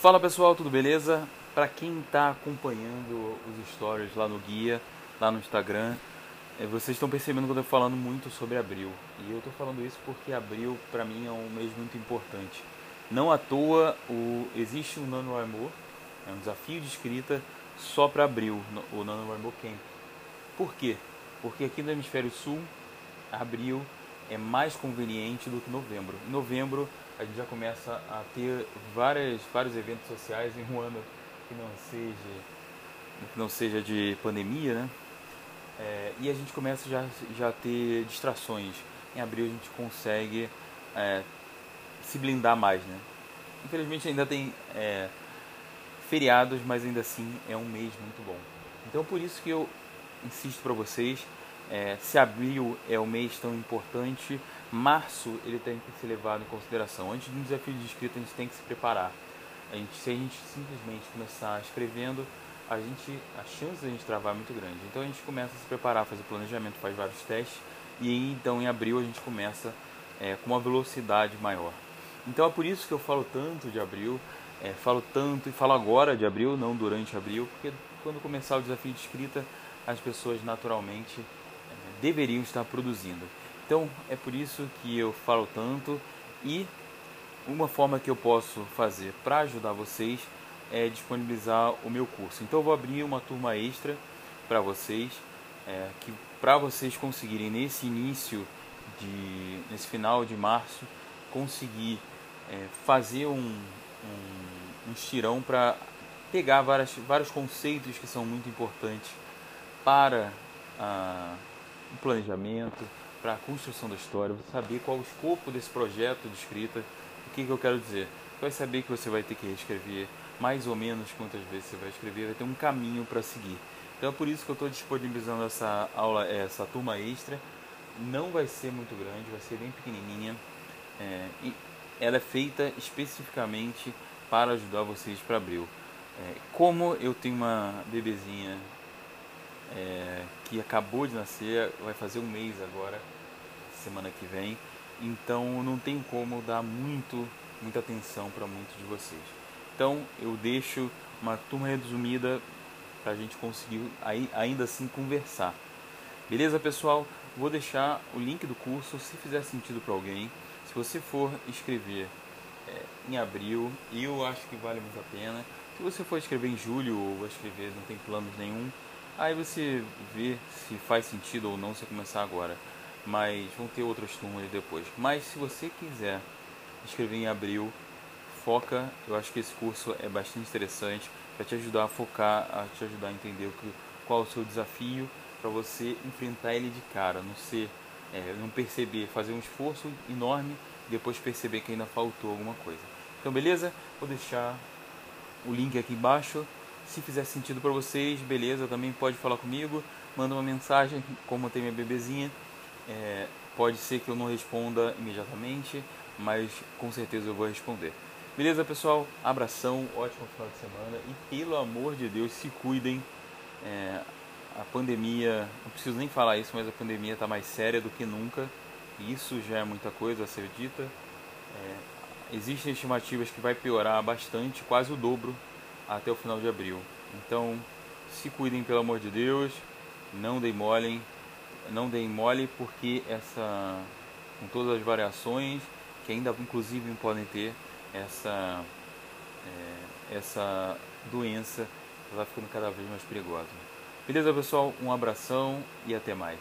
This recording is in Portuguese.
Fala pessoal, tudo beleza? Para quem está acompanhando os stories lá no guia, lá no Instagram, eh, vocês estão percebendo que eu estou falando muito sobre abril. E eu estou falando isso porque abril para mim é um mês muito importante. Não à toa o, existe um NaNoWriMo, é um desafio de escrita só para abril, o NaNoWriMo Camp. Por quê? Porque aqui no hemisfério sul, abril é mais conveniente do que novembro. Em novembro a gente já começa a ter várias, vários eventos sociais em um ano que não seja, que não seja de pandemia, né? É, e a gente começa já, já a ter distrações. Em abril a gente consegue é, se blindar mais, né? Infelizmente ainda tem é, feriados, mas ainda assim é um mês muito bom. Então por isso que eu insisto para vocês é, se abril é o mês tão importante, março ele tem que ser levado em consideração. Antes de um desafio de escrita, a gente tem que se preparar. A gente, se a gente simplesmente começar escrevendo, a gente, a chance de a gente travar é muito grande. Então a gente começa a se preparar, fazer planejamento, faz vários testes e então em abril a gente começa é, com uma velocidade maior. Então é por isso que eu falo tanto de abril, é, falo tanto e falo agora de abril, não durante abril, porque quando começar o desafio de escrita, as pessoas naturalmente deveriam estar produzindo. Então é por isso que eu falo tanto e uma forma que eu posso fazer para ajudar vocês é disponibilizar o meu curso. Então eu vou abrir uma turma extra para vocês, é, que para vocês conseguirem nesse início de nesse final de março conseguir é, fazer um, um, um estirão para pegar várias, vários conceitos que são muito importantes para a um planejamento, para a construção da história, você saber qual o escopo desse projeto de escrita, o que, que eu quero dizer. Você vai saber que você vai ter que reescrever mais ou menos quantas vezes você vai escrever, vai ter um caminho para seguir. Então é por isso que eu estou disponibilizando essa aula, essa turma extra. Não vai ser muito grande, vai ser bem pequenininha. É, e ela é feita especificamente para ajudar vocês para abril. É, como eu tenho uma bebezinha que acabou de nascer, vai fazer um mês agora, semana que vem. Então não tem como dar muito, muita atenção para muitos de vocês. Então eu deixo uma turma resumida para a gente conseguir ainda assim conversar. Beleza, pessoal? Vou deixar o link do curso se fizer sentido para alguém. Se você for escrever é, em abril, eu acho que vale muito a pena. Se você for escrever em julho ou escrever não tem planos nenhum, Aí você vê se faz sentido ou não você começar agora. Mas vão ter outras turmas depois. Mas se você quiser escrever em abril, foca. Eu acho que esse curso é bastante interessante para te ajudar a focar, a te ajudar a entender o que, qual é o seu desafio para você enfrentar ele de cara, não ser, é, não perceber, fazer um esforço enorme e depois perceber que ainda faltou alguma coisa. Então, beleza? Vou deixar o link aqui embaixo. Se fizer sentido para vocês, beleza, também pode falar comigo, manda uma mensagem, como tem minha bebezinha. É, pode ser que eu não responda imediatamente, mas com certeza eu vou responder. Beleza, pessoal? Abração, ótimo final de semana e pelo amor de Deus, se cuidem. É, a pandemia, não preciso nem falar isso, mas a pandemia está mais séria do que nunca. E isso já é muita coisa a ser dita. É, existem estimativas que vai piorar bastante, quase o dobro até o final de abril. Então, se cuidem pelo amor de Deus, não deem mole, não deem mole porque essa com todas as variações que ainda inclusive podem ter essa é, essa doença vai ficando cada vez mais perigosa. Beleza, pessoal? Um abração e até mais.